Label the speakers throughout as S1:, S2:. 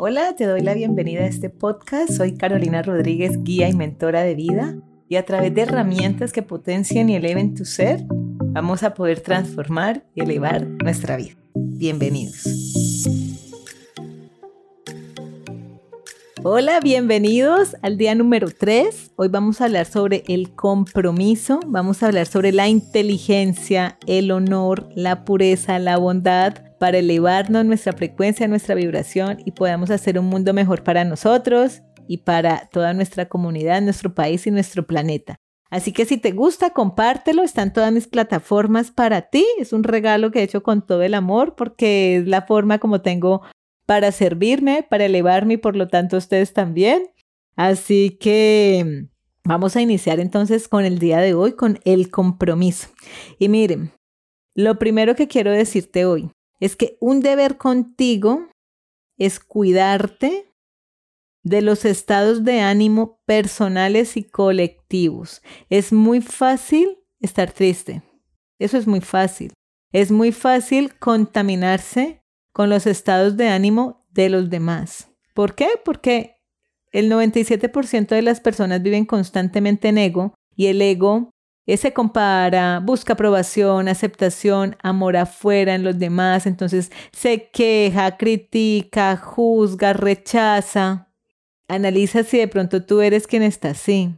S1: Hola, te doy la bienvenida a este podcast. Soy Carolina Rodríguez, guía y mentora de vida. Y a través de herramientas que potencien y eleven tu ser, vamos a poder transformar y elevar nuestra vida. Bienvenidos. Hola, bienvenidos al día número 3. Hoy vamos a hablar sobre el compromiso, vamos a hablar sobre la inteligencia, el honor, la pureza, la bondad para elevarnos nuestra frecuencia, nuestra vibración y podamos hacer un mundo mejor para nosotros y para toda nuestra comunidad, nuestro país y nuestro planeta. Así que si te gusta, compártelo, están todas mis plataformas para ti. Es un regalo que he hecho con todo el amor porque es la forma como tengo para servirme, para elevarme y por lo tanto ustedes también. Así que vamos a iniciar entonces con el día de hoy, con el compromiso. Y miren, lo primero que quiero decirte hoy es que un deber contigo es cuidarte de los estados de ánimo personales y colectivos. Es muy fácil estar triste. Eso es muy fácil. Es muy fácil contaminarse con los estados de ánimo de los demás. ¿Por qué? Porque el 97% de las personas viven constantemente en ego y el ego se compara, busca aprobación, aceptación, amor afuera en los demás, entonces se queja, critica, juzga, rechaza. Analiza si de pronto tú eres quien está así.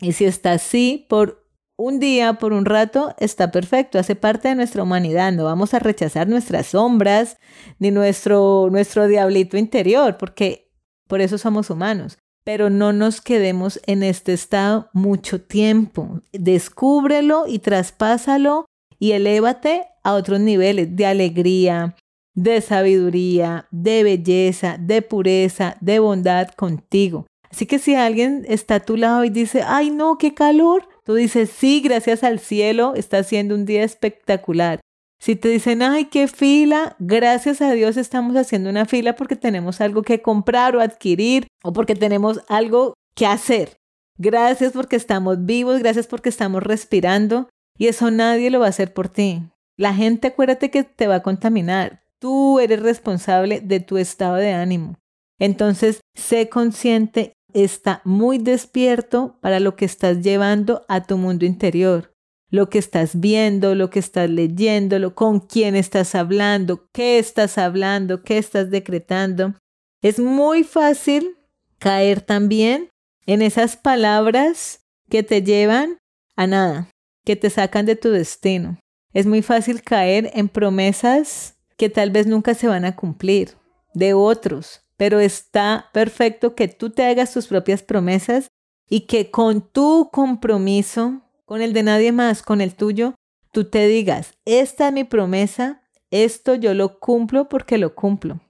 S1: Y si está así por un día, por un rato, está perfecto, hace parte de nuestra humanidad. No vamos a rechazar nuestras sombras ni nuestro, nuestro diablito interior, porque por eso somos humanos pero no nos quedemos en este estado mucho tiempo. Descúbrelo y traspásalo y elévate a otros niveles de alegría, de sabiduría, de belleza, de pureza, de bondad contigo. Así que si alguien está a tu lado y dice, ay no, qué calor, tú dices, sí, gracias al cielo, está siendo un día espectacular. Si te dicen, ay, qué fila, gracias a Dios estamos haciendo una fila porque tenemos algo que comprar o adquirir o porque tenemos algo que hacer. Gracias porque estamos vivos, gracias porque estamos respirando y eso nadie lo va a hacer por ti. La gente acuérdate que te va a contaminar. Tú eres responsable de tu estado de ánimo. Entonces, sé consciente, está muy despierto para lo que estás llevando a tu mundo interior lo que estás viendo, lo que estás leyendo, con quién estás hablando, qué estás hablando, qué estás decretando. Es muy fácil caer también en esas palabras que te llevan a nada, que te sacan de tu destino. Es muy fácil caer en promesas que tal vez nunca se van a cumplir de otros, pero está perfecto que tú te hagas tus propias promesas y que con tu compromiso con el de nadie más, con el tuyo, tú te digas, esta es mi promesa, esto yo lo cumplo porque lo cumplo.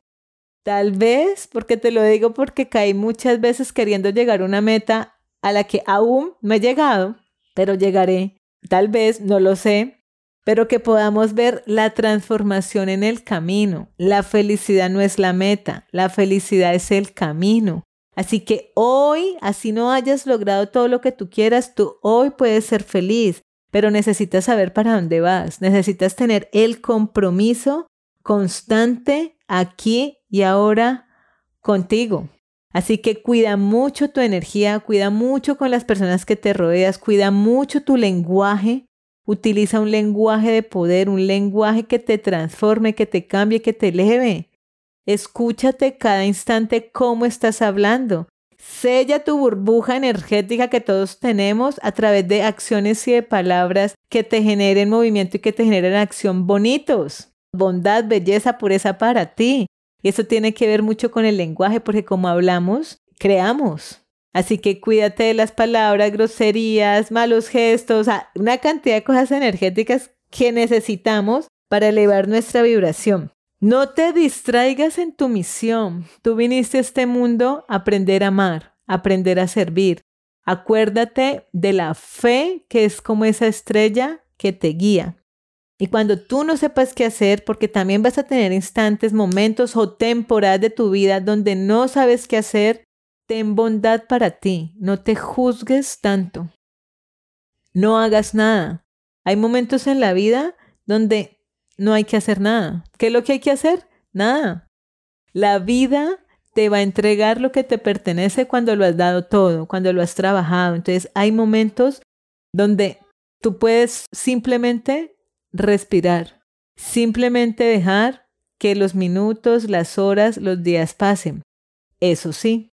S1: Tal vez porque te lo digo porque caí muchas veces queriendo llegar a una meta a la que aún no he llegado, pero llegaré. Tal vez, no lo sé, pero que podamos ver la transformación en el camino. La felicidad no es la meta, la felicidad es el camino. Así que hoy, así no hayas logrado todo lo que tú quieras, tú hoy puedes ser feliz, pero necesitas saber para dónde vas, necesitas tener el compromiso constante aquí y ahora contigo. Así que cuida mucho tu energía, cuida mucho con las personas que te rodeas, cuida mucho tu lenguaje. Utiliza un lenguaje de poder, un lenguaje que te transforme, que te cambie, que te eleve. Escúchate cada instante cómo estás hablando. Sella tu burbuja energética que todos tenemos a través de acciones y de palabras que te generen movimiento y que te generen acción bonitos. Bondad, belleza, pureza para ti. Y eso tiene que ver mucho con el lenguaje porque como hablamos, creamos. Así que cuídate de las palabras, groserías, malos gestos, una cantidad de cosas energéticas que necesitamos para elevar nuestra vibración. No te distraigas en tu misión. Tú viniste a este mundo a aprender a amar, a aprender a servir. Acuérdate de la fe que es como esa estrella que te guía. Y cuando tú no sepas qué hacer, porque también vas a tener instantes, momentos o temporadas de tu vida donde no sabes qué hacer, ten bondad para ti. No te juzgues tanto. No hagas nada. Hay momentos en la vida donde no hay que hacer nada. ¿Qué es lo que hay que hacer? Nada. La vida te va a entregar lo que te pertenece cuando lo has dado todo, cuando lo has trabajado. Entonces hay momentos donde tú puedes simplemente respirar, simplemente dejar que los minutos, las horas, los días pasen. Eso sí,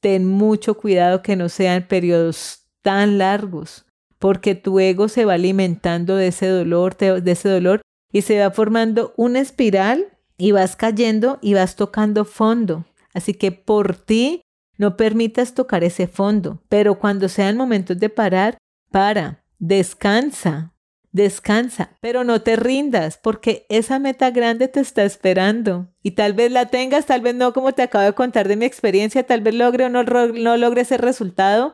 S1: ten mucho cuidado que no sean periodos tan largos, porque tu ego se va alimentando de ese dolor, de ese dolor y se va formando una espiral y vas cayendo y vas tocando fondo. Así que por ti no permitas tocar ese fondo, pero cuando sean momentos de parar, para, descansa, descansa, pero no te rindas porque esa meta grande te está esperando y tal vez la tengas, tal vez no, como te acabo de contar de mi experiencia, tal vez logre o no, no logre ese resultado,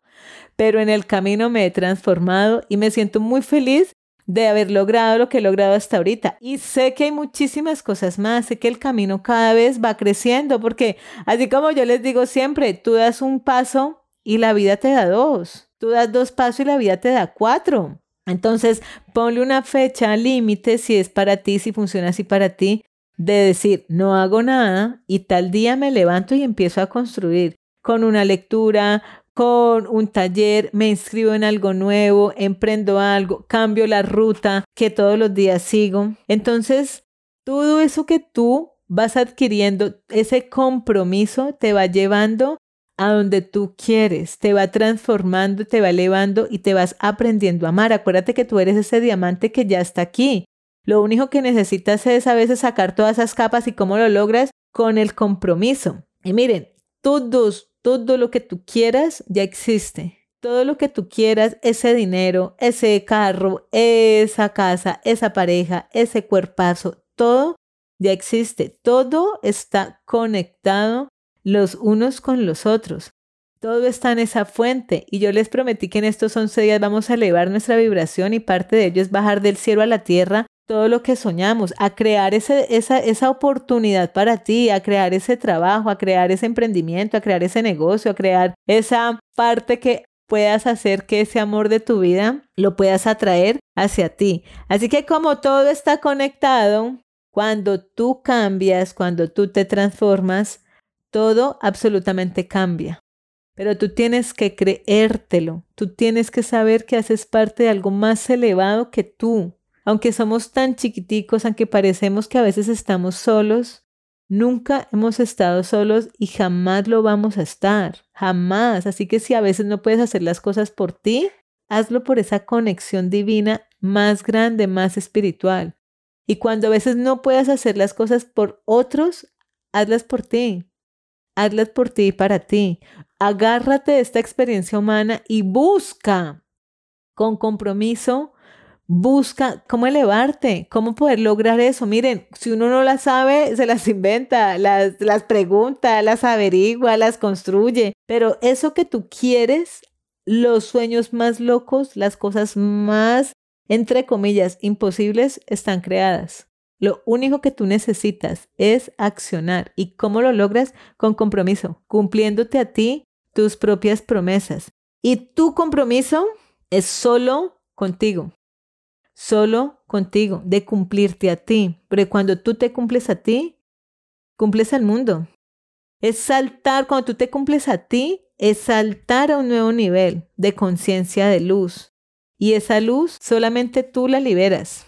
S1: pero en el camino me he transformado y me siento muy feliz de haber logrado lo que he logrado hasta ahorita. Y sé que hay muchísimas cosas más, sé que el camino cada vez va creciendo, porque así como yo les digo siempre, tú das un paso y la vida te da dos, tú das dos pasos y la vida te da cuatro. Entonces, ponle una fecha límite si es para ti, si funciona así para ti, de decir, no hago nada y tal día me levanto y empiezo a construir con una lectura, con un taller, me inscribo en algo nuevo, emprendo algo, cambio la ruta que todos los días sigo. Entonces, todo eso que tú vas adquiriendo, ese compromiso te va llevando a donde tú quieres, te va transformando, te va elevando y te vas aprendiendo a amar. Acuérdate que tú eres ese diamante que ya está aquí. Lo único que necesitas es a veces sacar todas esas capas y cómo lo logras con el compromiso. Y miren, todos todo lo que tú quieras ya existe. Todo lo que tú quieras, ese dinero, ese carro, esa casa, esa pareja, ese cuerpazo, todo ya existe. Todo está conectado los unos con los otros. Todo está en esa fuente y yo les prometí que en estos 11 días vamos a elevar nuestra vibración y parte de ello es bajar del cielo a la tierra todo lo que soñamos, a crear ese, esa, esa oportunidad para ti, a crear ese trabajo, a crear ese emprendimiento, a crear ese negocio, a crear esa parte que puedas hacer que ese amor de tu vida lo puedas atraer hacia ti. Así que como todo está conectado, cuando tú cambias, cuando tú te transformas, todo absolutamente cambia. Pero tú tienes que creértelo, tú tienes que saber que haces parte de algo más elevado que tú, aunque somos tan chiquiticos, aunque parecemos que a veces estamos solos, nunca hemos estado solos y jamás lo vamos a estar, jamás. Así que si a veces no puedes hacer las cosas por ti, hazlo por esa conexión divina más grande, más espiritual. Y cuando a veces no puedas hacer las cosas por otros, hazlas por ti. Hazlas por ti y para ti. Agárrate de esta experiencia humana y busca con compromiso Busca cómo elevarte, cómo poder lograr eso. Miren, si uno no las sabe, se las inventa, las, las pregunta, las averigua, las construye. Pero eso que tú quieres, los sueños más locos, las cosas más, entre comillas, imposibles, están creadas. Lo único que tú necesitas es accionar. ¿Y cómo lo logras? Con compromiso, cumpliéndote a ti tus propias promesas. Y tu compromiso es solo contigo solo contigo, de cumplirte a ti. Pero cuando tú te cumples a ti, cumples al mundo. Es saltar, cuando tú te cumples a ti, es saltar a un nuevo nivel de conciencia de luz. Y esa luz solamente tú la liberas.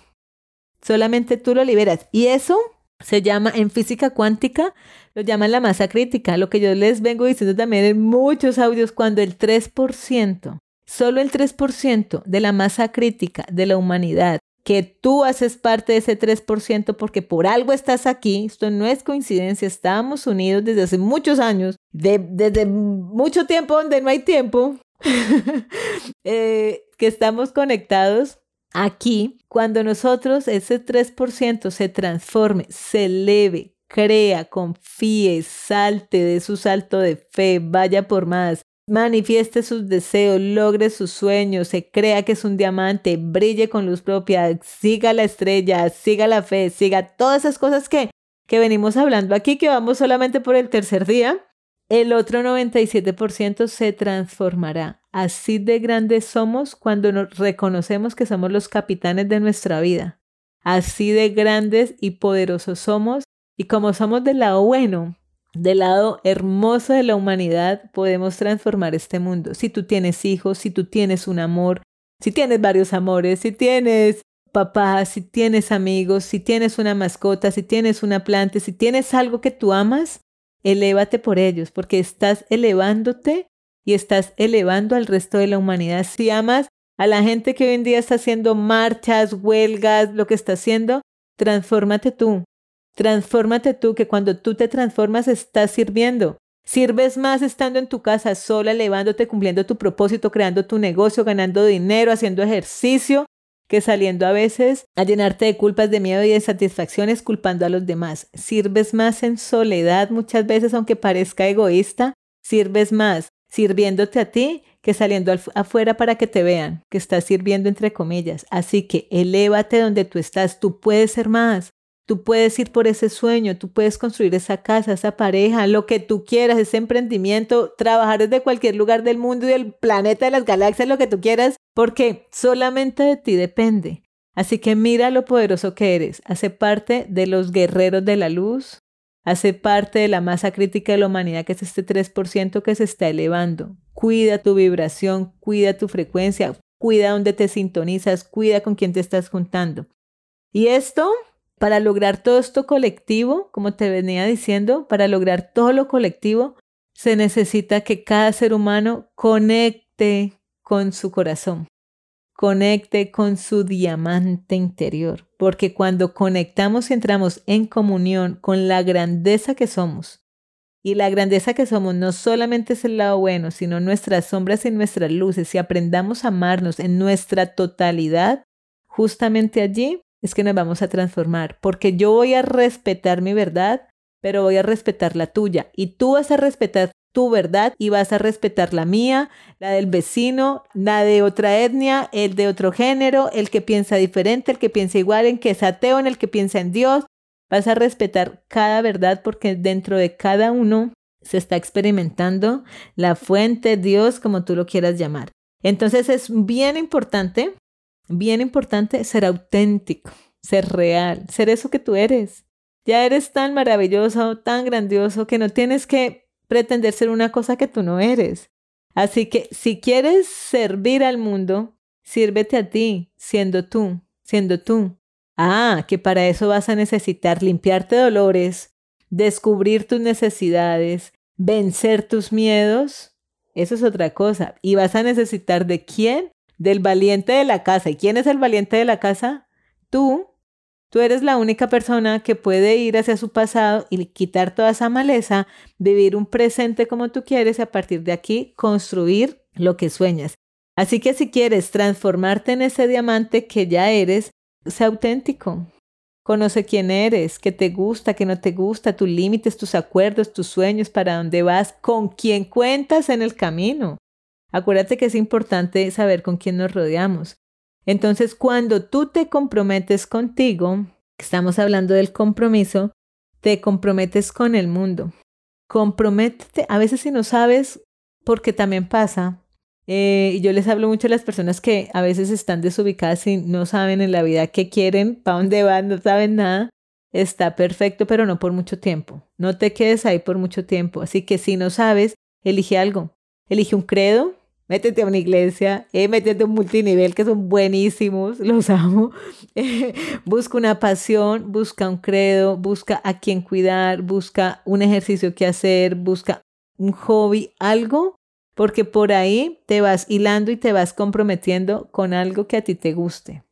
S1: Solamente tú la liberas. Y eso se llama en física cuántica, lo llaman la masa crítica. Lo que yo les vengo diciendo también en muchos audios, cuando el 3% Solo el 3% de la masa crítica de la humanidad, que tú haces parte de ese 3% porque por algo estás aquí, esto no es coincidencia, estamos unidos desde hace muchos años, desde mucho tiempo donde no hay tiempo, eh, que estamos conectados aquí, cuando nosotros ese 3% se transforme, se eleve, crea, confíe, salte de su salto de fe, vaya por más, manifieste sus deseos, logre sus sueños, se crea que es un diamante, brille con luz propia, siga la estrella, siga la fe, siga todas esas cosas que, que venimos hablando aquí, que vamos solamente por el tercer día, el otro 97% se transformará. Así de grandes somos cuando nos reconocemos que somos los capitanes de nuestra vida. Así de grandes y poderosos somos y como somos del lado bueno, del lado hermoso de la humanidad podemos transformar este mundo. Si tú tienes hijos, si tú tienes un amor, si tienes varios amores, si tienes papá, si tienes amigos, si tienes una mascota, si tienes una planta, si tienes algo que tú amas, elévate por ellos, porque estás elevándote y estás elevando al resto de la humanidad. Si amas a la gente que hoy en día está haciendo marchas, huelgas, lo que está haciendo, transfórmate tú. Transfórmate tú, que cuando tú te transformas estás sirviendo. Sirves más estando en tu casa sola, elevándote, cumpliendo tu propósito, creando tu negocio, ganando dinero, haciendo ejercicio, que saliendo a veces a llenarte de culpas, de miedo y de satisfacciones culpando a los demás. Sirves más en soledad muchas veces, aunque parezca egoísta, sirves más sirviéndote a ti que saliendo afuera para que te vean, que estás sirviendo entre comillas. Así que elévate donde tú estás, tú puedes ser más. Tú puedes ir por ese sueño, tú puedes construir esa casa, esa pareja, lo que tú quieras, ese emprendimiento, trabajar desde cualquier lugar del mundo y del planeta, de las galaxias, lo que tú quieras, porque solamente de ti depende. Así que mira lo poderoso que eres. Hace parte de los guerreros de la luz, hace parte de la masa crítica de la humanidad, que es este 3% que se está elevando. Cuida tu vibración, cuida tu frecuencia, cuida dónde te sintonizas, cuida con quién te estás juntando. Y esto, para lograr todo esto colectivo, como te venía diciendo, para lograr todo lo colectivo, se necesita que cada ser humano conecte con su corazón conecte con su diamante interior, porque cuando conectamos y entramos en comunión con la grandeza que somos, y la grandeza que somos no solamente es el lado bueno, sino nuestras sombras y nuestras luces, si aprendamos a amarnos en nuestra totalidad, justamente allí es que nos vamos a transformar, porque yo voy a respetar mi verdad, pero voy a respetar la tuya, y tú vas a respetar tu verdad y vas a respetar la mía, la del vecino, la de otra etnia, el de otro género, el que piensa diferente, el que piensa igual, en que es ateo, en el que piensa en Dios. Vas a respetar cada verdad porque dentro de cada uno se está experimentando la fuente, Dios, como tú lo quieras llamar. Entonces es bien importante, bien importante ser auténtico, ser real, ser eso que tú eres. Ya eres tan maravilloso, tan grandioso, que no tienes que pretender ser una cosa que tú no eres. Así que si quieres servir al mundo, sírvete a ti, siendo tú, siendo tú. Ah, que para eso vas a necesitar limpiarte dolores, descubrir tus necesidades, vencer tus miedos. Eso es otra cosa. Y vas a necesitar de quién? Del valiente de la casa. ¿Y quién es el valiente de la casa? Tú, Tú eres la única persona que puede ir hacia su pasado y quitar toda esa maleza, vivir un presente como tú quieres y a partir de aquí construir lo que sueñas. Así que si quieres transformarte en ese diamante que ya eres, sé auténtico. Conoce quién eres, qué te gusta, qué no te gusta, tus límites, tus acuerdos, tus sueños, para dónde vas, con quién cuentas en el camino. Acuérdate que es importante saber con quién nos rodeamos. Entonces, cuando tú te comprometes contigo, estamos hablando del compromiso, te comprometes con el mundo. Comprométete, a veces si no sabes, porque también pasa, eh, yo les hablo mucho a las personas que a veces están desubicadas y no saben en la vida qué quieren, para dónde van, no saben nada. Está perfecto, pero no por mucho tiempo. No te quedes ahí por mucho tiempo. Así que si no sabes, elige algo. Elige un credo, métete a una iglesia, eh, métete a un multinivel que son buenísimos, los amo. busca una pasión, busca un credo, busca a quien cuidar, busca un ejercicio que hacer, busca un hobby, algo, porque por ahí te vas hilando y te vas comprometiendo con algo que a ti te guste.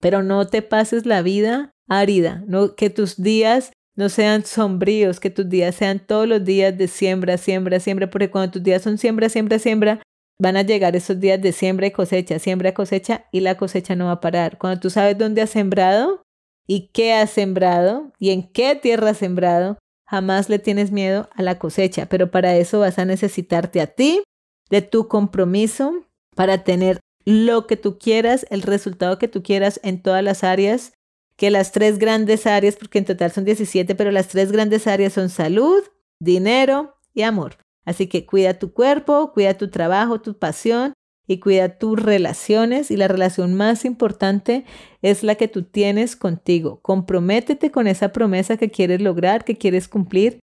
S1: Pero no te pases la vida árida, no, que tus días no sean sombríos, que tus días sean todos los días de siembra, siembra, siembra, porque cuando tus días son siembra, siembra, siembra, Van a llegar esos días de siembra y cosecha, siembra y cosecha y la cosecha no va a parar. Cuando tú sabes dónde has sembrado y qué has sembrado y en qué tierra has sembrado, jamás le tienes miedo a la cosecha. Pero para eso vas a necesitarte a ti, de tu compromiso, para tener lo que tú quieras, el resultado que tú quieras en todas las áreas, que las tres grandes áreas, porque en total son 17, pero las tres grandes áreas son salud, dinero y amor. Así que cuida tu cuerpo, cuida tu trabajo, tu pasión y cuida tus relaciones. Y la relación más importante es la que tú tienes contigo. Comprométete con esa promesa que quieres lograr, que quieres cumplir.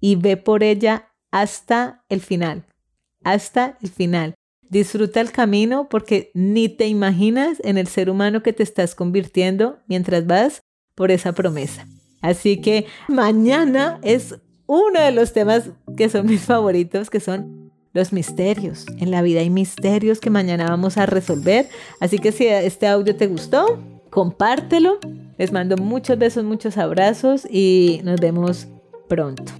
S1: y ve por ella hasta el final, hasta el final. Disfruta el camino porque ni te imaginas en el ser humano que te estás convirtiendo mientras vas por esa promesa. Así que mañana es uno de los temas que son mis favoritos, que son los misterios. En la vida hay misterios que mañana vamos a resolver. Así que si este audio te gustó, compártelo. Les mando muchos besos, muchos abrazos y nos vemos pronto.